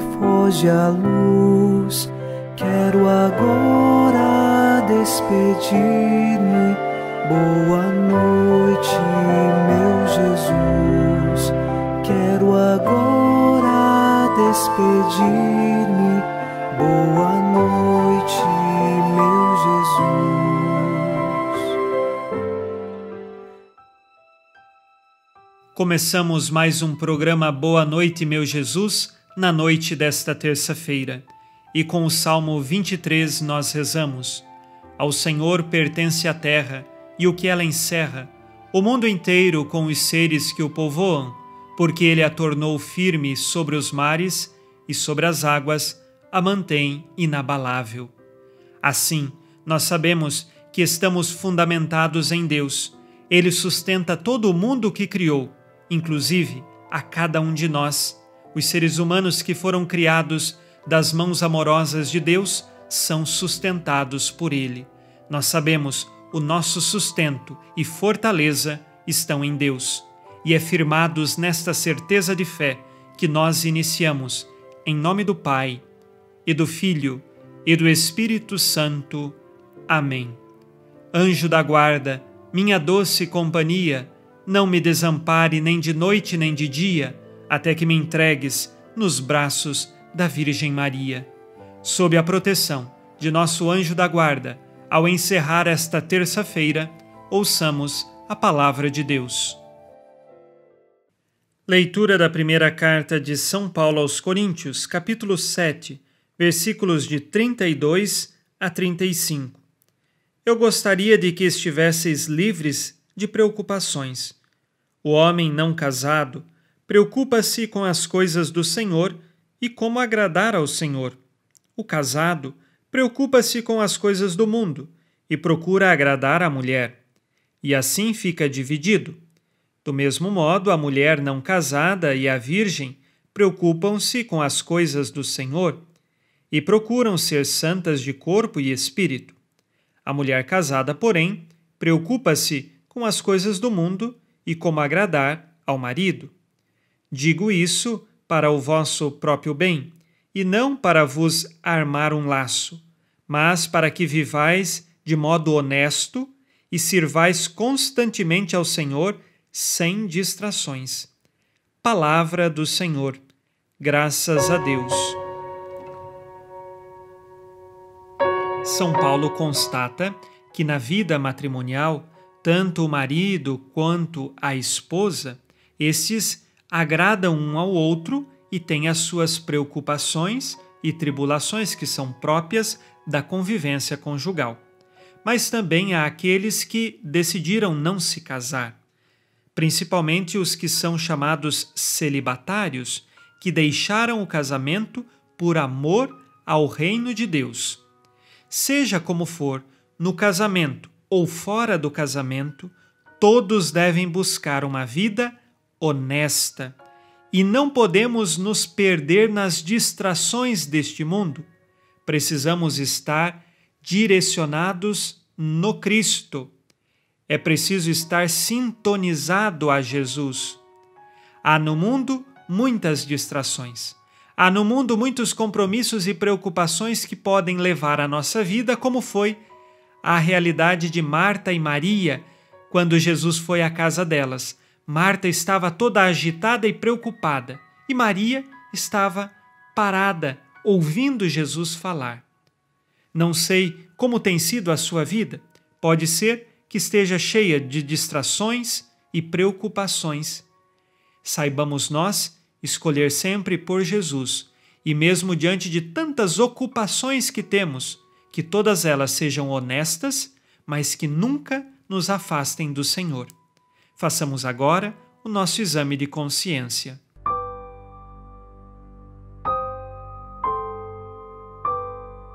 Foge a luz. Quero agora despedir-me. Boa noite, meu Jesus. Quero agora despedir-me. Boa noite, meu Jesus. Começamos mais um programa Boa Noite, meu Jesus, na noite desta terça-feira. E com o Salmo 23 nós rezamos: Ao Senhor pertence a terra e o que ela encerra, o mundo inteiro com os seres que o povoam, porque ele a tornou firme sobre os mares e sobre as águas a mantém inabalável. Assim, nós sabemos que estamos fundamentados em Deus. Ele sustenta todo o mundo que criou, inclusive a cada um de nós. Os seres humanos que foram criados das mãos amorosas de Deus são sustentados por Ele. Nós sabemos o nosso sustento e fortaleza estão em Deus. E é firmados nesta certeza de fé que nós iniciamos, em nome do Pai, e do Filho, e do Espírito Santo. Amém. Anjo da guarda, minha doce companhia, não me desampare nem de noite nem de dia, até que me entregues nos braços da Virgem Maria. Sob a proteção de nosso anjo da guarda, ao encerrar esta terça-feira, ouçamos a palavra de Deus. Leitura da primeira carta de São Paulo aos Coríntios, capítulo 7, versículos de 32 a 35. Eu gostaria de que estivesseis livres de preocupações. O homem não casado preocupa-se com as coisas do Senhor e como agradar ao Senhor. O casado preocupa-se com as coisas do mundo e procura agradar à mulher, e assim fica dividido. Do mesmo modo, a mulher não casada e a virgem preocupam-se com as coisas do Senhor e procuram ser santas de corpo e espírito. A mulher casada, porém, preocupa-se com as coisas do mundo e como agradar ao marido. Digo isso para o vosso próprio bem e não para vos armar um laço, mas para que vivais de modo honesto e sirvais constantemente ao Senhor sem distrações. Palavra do Senhor. Graças a Deus. São Paulo constata que na vida matrimonial, tanto o marido quanto a esposa, estes agradam um ao outro e têm as suas preocupações e tribulações que são próprias da convivência conjugal. Mas também há aqueles que decidiram não se casar, principalmente os que são chamados celibatários, que deixaram o casamento por amor ao reino de Deus. Seja como for, no casamento ou fora do casamento, todos devem buscar uma vida honesta e não podemos nos perder nas distrações deste mundo. Precisamos estar direcionados no Cristo. É preciso estar sintonizado a Jesus. Há no mundo muitas distrações. Há no mundo muitos compromissos e preocupações que podem levar a nossa vida, como foi a realidade de Marta e Maria quando Jesus foi à casa delas Marta estava toda agitada e preocupada, e Maria estava parada, ouvindo Jesus falar. Não sei como tem sido a sua vida, pode ser que esteja cheia de distrações e preocupações. Saibamos nós escolher sempre por Jesus, e mesmo diante de tantas ocupações que temos, que todas elas sejam honestas, mas que nunca nos afastem do Senhor. Façamos agora o nosso exame de consciência.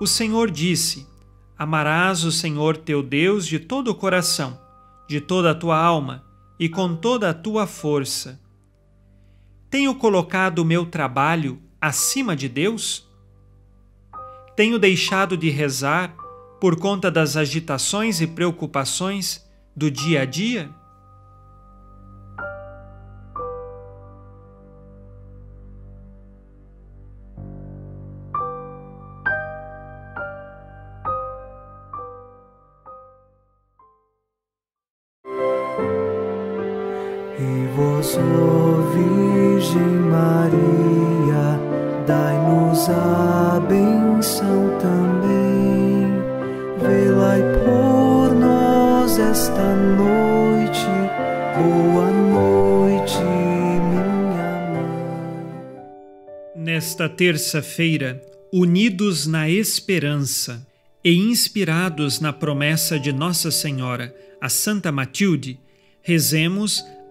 O Senhor disse: Amarás o Senhor teu Deus de todo o coração, de toda a tua alma e com toda a tua força. Tenho colocado o meu trabalho acima de Deus? Tenho deixado de rezar por conta das agitações e preocupações do dia a dia? Ó Virgem Maria, dai-nos a benção também. Por nós esta noite, boa noite, minha mãe. Nesta terça-feira, unidos na esperança e inspirados na promessa de Nossa Senhora, a Santa Matilde, rezemos